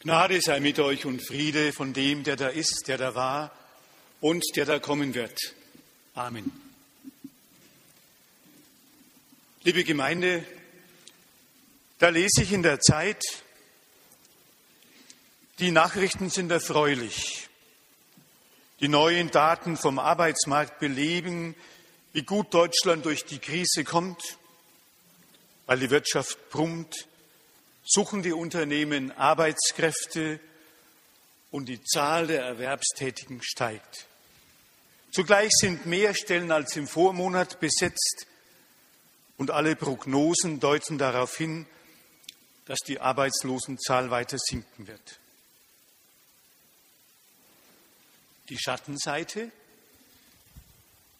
Gnade sei mit euch und Friede von dem, der da ist, der da war und der da kommen wird. Amen. Liebe Gemeinde, da lese ich in der Zeit, die Nachrichten sind erfreulich. Die neuen Daten vom Arbeitsmarkt beleben, wie gut Deutschland durch die Krise kommt, weil die Wirtschaft brummt, suchen die Unternehmen Arbeitskräfte und die Zahl der Erwerbstätigen steigt. Zugleich sind mehr Stellen als im Vormonat besetzt und alle Prognosen deuten darauf hin, dass die Arbeitslosenzahl weiter sinken wird. Die Schattenseite?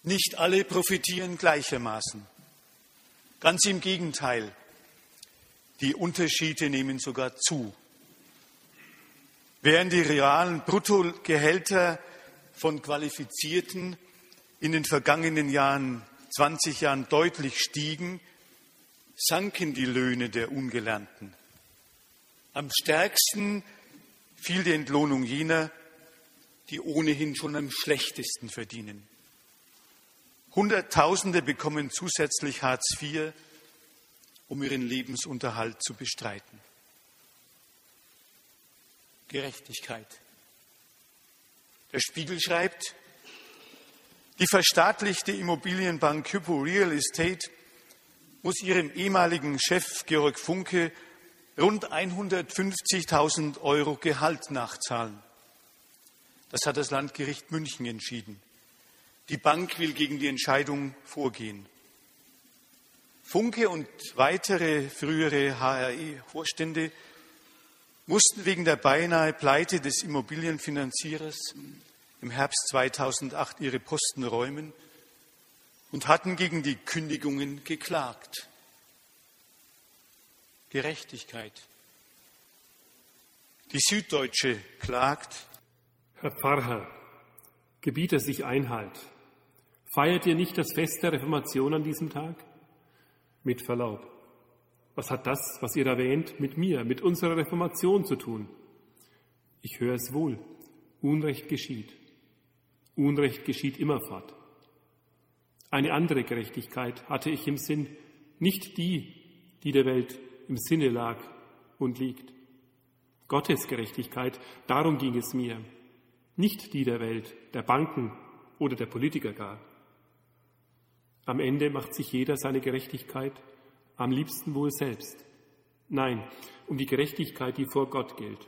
Nicht alle profitieren gleichermaßen. Ganz im Gegenteil. Die Unterschiede nehmen sogar zu. Während die realen Bruttogehälter von Qualifizierten in den vergangenen Jahren, 20 Jahren deutlich stiegen, sanken die Löhne der Ungelernten. Am stärksten fiel die Entlohnung jener, die ohnehin schon am schlechtesten verdienen. Hunderttausende bekommen zusätzlich Hartz IV um ihren Lebensunterhalt zu bestreiten. Gerechtigkeit. Der Spiegel schreibt, die verstaatlichte Immobilienbank Hypo Real Estate muss ihrem ehemaligen Chef Georg Funke rund 150.000 Euro Gehalt nachzahlen. Das hat das Landgericht München entschieden. Die Bank will gegen die Entscheidung vorgehen. Funke und weitere frühere HRE-Vorstände mussten wegen der beinahe Pleite des Immobilienfinanzierers im Herbst 2008 ihre Posten räumen und hatten gegen die Kündigungen geklagt. Gerechtigkeit. Die Süddeutsche klagt. Herr Pfarrer, gebiete sich Einhalt. Feiert ihr nicht das Fest der Reformation an diesem Tag? Mit Verlaub, was hat das, was ihr erwähnt, mit mir, mit unserer Reformation zu tun? Ich höre es wohl. Unrecht geschieht. Unrecht geschieht immerfort. Eine andere Gerechtigkeit hatte ich im Sinn, nicht die, die der Welt im Sinne lag und liegt. Gottes Gerechtigkeit, darum ging es mir, nicht die der Welt, der Banken oder der Politiker gar. Am Ende macht sich jeder seine Gerechtigkeit, am liebsten wohl selbst. Nein, um die Gerechtigkeit, die vor Gott gilt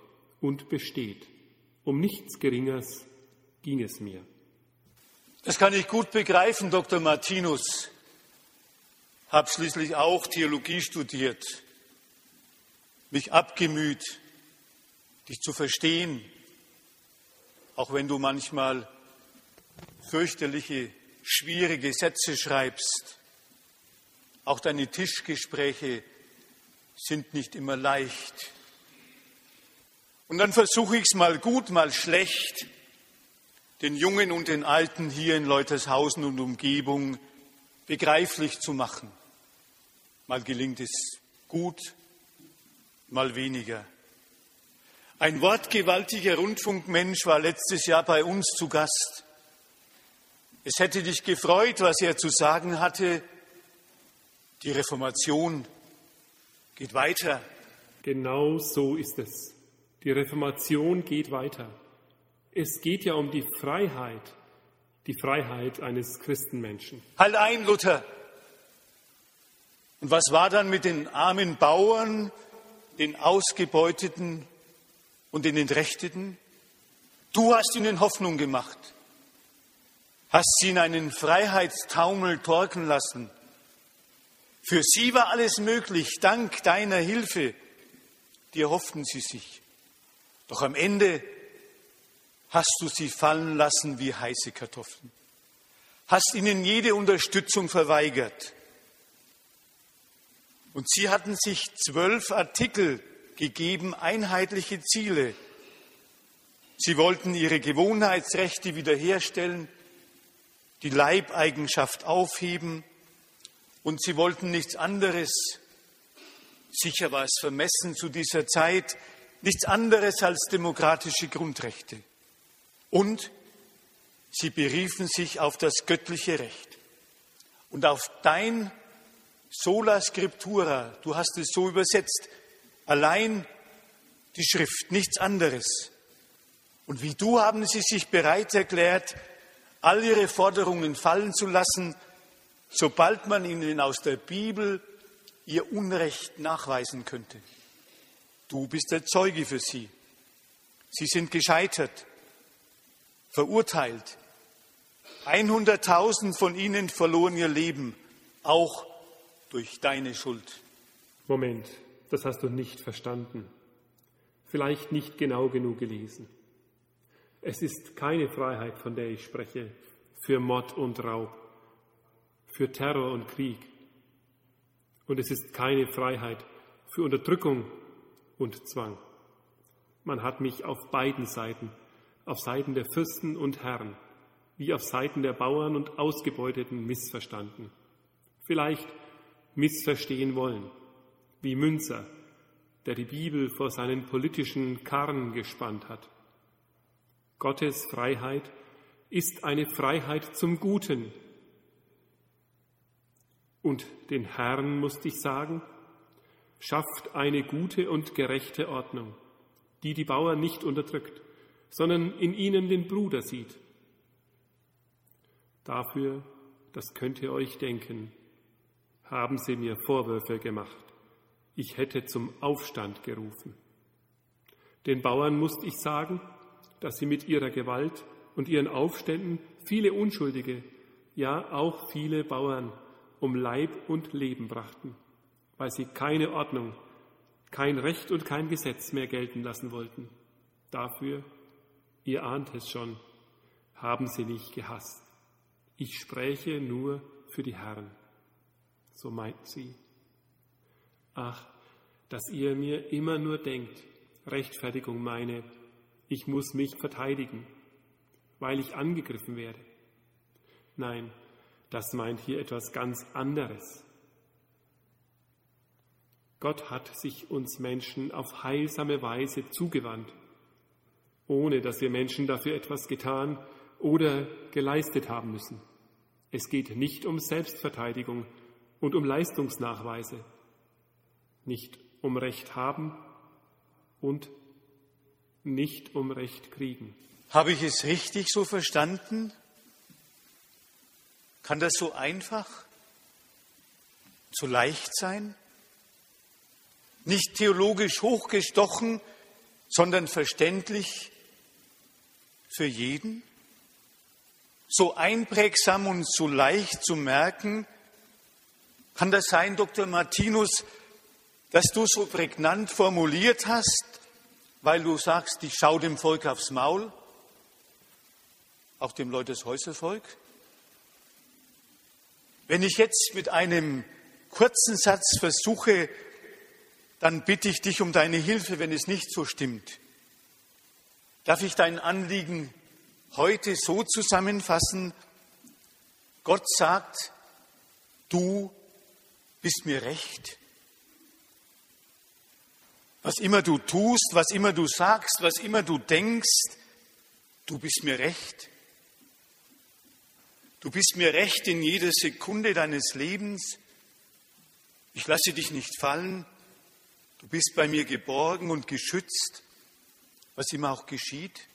und besteht. Um nichts Geringeres ging es mir. Das kann ich gut begreifen, Dr. Martinus. Hab schließlich auch Theologie studiert, mich abgemüht, dich zu verstehen, auch wenn du manchmal fürchterliche schwierige Sätze schreibst. Auch deine Tischgespräche sind nicht immer leicht. Und dann versuche ich es mal gut, mal schlecht, den Jungen und den Alten hier in Leutershausen und Umgebung begreiflich zu machen. Mal gelingt es gut, mal weniger. Ein wortgewaltiger Rundfunkmensch war letztes Jahr bei uns zu Gast. Es hätte dich gefreut, was er zu sagen hatte. Die Reformation geht weiter. Genau so ist es. Die Reformation geht weiter. Es geht ja um die Freiheit, die Freiheit eines Christenmenschen. Halt ein, Luther. Und was war dann mit den armen Bauern, den Ausgebeuteten und den Entrechteten? Du hast ihnen Hoffnung gemacht hast sie in einen Freiheitstaumel torken lassen. Für sie war alles möglich, dank deiner Hilfe. Dir hofften sie sich. Doch am Ende hast du sie fallen lassen wie heiße Kartoffeln, hast ihnen jede Unterstützung verweigert. Und sie hatten sich zwölf Artikel gegeben, einheitliche Ziele. Sie wollten ihre Gewohnheitsrechte wiederherstellen, die Leibeigenschaft aufheben und sie wollten nichts anderes. Sicher war es vermessen zu dieser Zeit, nichts anderes als demokratische Grundrechte. Und sie beriefen sich auf das göttliche Recht. Und auf dein Sola Scriptura, du hast es so übersetzt, allein die Schrift, nichts anderes. Und wie du haben sie sich bereit erklärt, all ihre Forderungen fallen zu lassen, sobald man ihnen aus der Bibel ihr Unrecht nachweisen könnte. Du bist der Zeuge für sie. Sie sind gescheitert, verurteilt. 100.000 von ihnen verloren ihr Leben, auch durch deine Schuld. Moment, das hast du nicht verstanden. Vielleicht nicht genau genug gelesen. Es ist keine Freiheit, von der ich spreche, für Mord und Raub, für Terror und Krieg. Und es ist keine Freiheit für Unterdrückung und Zwang. Man hat mich auf beiden Seiten, auf Seiten der Fürsten und Herren, wie auf Seiten der Bauern und Ausgebeuteten missverstanden. Vielleicht missverstehen wollen, wie Münzer, der die Bibel vor seinen politischen Karren gespannt hat. Gottes Freiheit ist eine Freiheit zum Guten. Und den Herrn musste ich sagen, schafft eine gute und gerechte Ordnung, die die Bauern nicht unterdrückt, sondern in ihnen den Bruder sieht. Dafür, das könnt ihr euch denken, haben sie mir Vorwürfe gemacht. Ich hätte zum Aufstand gerufen. Den Bauern musste ich sagen, dass sie mit ihrer Gewalt und ihren Aufständen viele Unschuldige, ja auch viele Bauern um Leib und Leben brachten weil sie keine Ordnung, kein Recht und kein Gesetz mehr gelten lassen wollten. Dafür, ihr ahnt es schon, haben sie mich gehasst. Ich spräche nur für die Herren. So meint sie. Ach, dass ihr mir immer nur denkt, Rechtfertigung meine, ich muss mich verteidigen, weil ich angegriffen werde. Nein, das meint hier etwas ganz anderes. Gott hat sich uns Menschen auf heilsame Weise zugewandt, ohne dass wir Menschen dafür etwas getan oder geleistet haben müssen. Es geht nicht um Selbstverteidigung und um Leistungsnachweise, nicht um Recht haben und nicht um Recht kriegen. Habe ich es richtig so verstanden? Kann das so einfach, so leicht sein? nicht theologisch hochgestochen, sondern verständlich für jeden, so einprägsam und so leicht zu merken, kann das sein, Dr. Martinus, dass du so prägnant formuliert hast, weil du sagst, ich schaue dem Volk aufs Maul, auch dem Leuteshäuservolk? Wenn ich jetzt mit einem kurzen Satz versuche, dann bitte ich dich um deine Hilfe, wenn es nicht so stimmt. Darf ich dein Anliegen heute so zusammenfassen? Gott sagt, du bist mir recht. Was immer du tust, was immer du sagst, was immer du denkst, du bist mir recht. Du bist mir recht in jeder Sekunde deines Lebens. Ich lasse dich nicht fallen. Du bist bei mir geborgen und geschützt, was immer auch geschieht.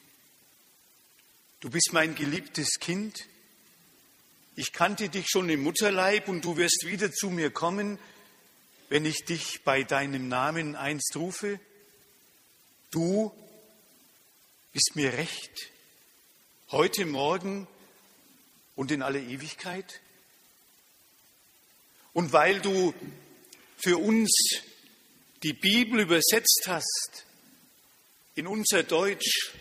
Du bist mein geliebtes Kind. Ich kannte dich schon im Mutterleib und du wirst wieder zu mir kommen, wenn ich dich bei deinem Namen einst rufe. Du bist mir recht, heute Morgen und in alle Ewigkeit. Und weil du für uns die Bibel übersetzt hast in unser Deutsch,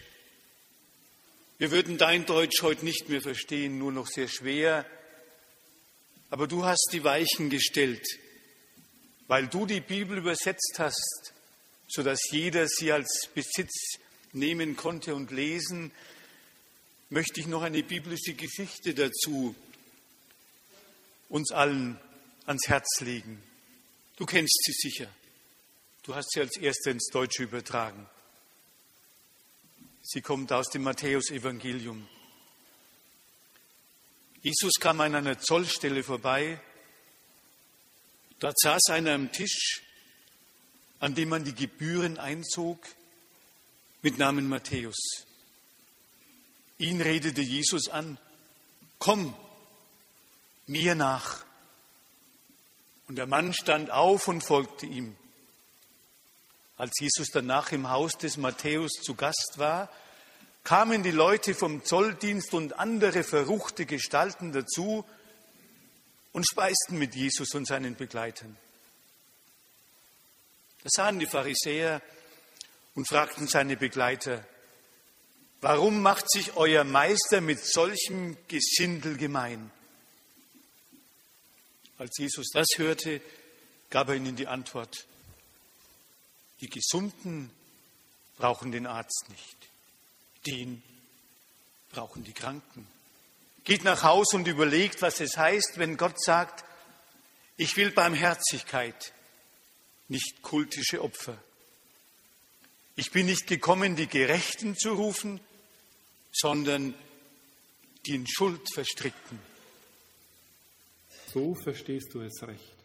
wir würden dein Deutsch heute nicht mehr verstehen, nur noch sehr schwer, aber du hast die Weichen gestellt, weil du die Bibel übersetzt hast, sodass jeder sie als Besitz nehmen konnte und lesen, möchte ich noch eine biblische Geschichte dazu uns allen ans Herz legen. Du kennst sie sicher. Du hast sie als erste ins Deutsche übertragen. Sie kommt aus dem Matthäusevangelium. Jesus kam an einer Zollstelle vorbei. Dort saß einer am Tisch, an dem man die Gebühren einzog, mit Namen Matthäus. Ihn redete Jesus an, komm mir nach. Und der Mann stand auf und folgte ihm. Als Jesus danach im Haus des Matthäus zu Gast war, kamen die Leute vom Zolldienst und andere verruchte Gestalten dazu und speisten mit Jesus und seinen Begleitern. Da sahen die Pharisäer und fragten seine Begleiter, warum macht sich euer Meister mit solchem Gesindel gemein? Als Jesus das hörte, gab er ihnen die Antwort, die Gesunden brauchen den Arzt nicht, den brauchen die Kranken. Geht nach Haus und überlegt, was es heißt, wenn Gott sagt, ich will Barmherzigkeit, nicht kultische Opfer. Ich bin nicht gekommen, die Gerechten zu rufen, sondern die in Schuld verstrickten. So verstehst du es recht.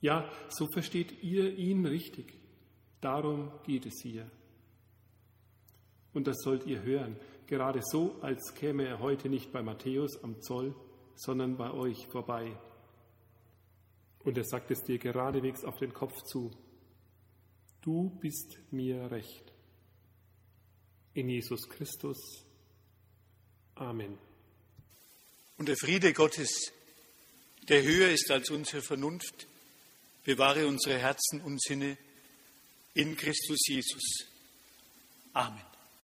Ja, so versteht ihr ihn richtig. Darum geht es hier. Und das sollt ihr hören, gerade so, als käme er heute nicht bei Matthäus am Zoll, sondern bei euch vorbei. Und er sagt es dir geradewegs auf den Kopf zu. Du bist mir recht. In Jesus Christus. Amen. Und der Friede Gottes, der höher ist als unsere Vernunft, bewahre unsere Herzen und Sinne in Christus Jesus. Amen.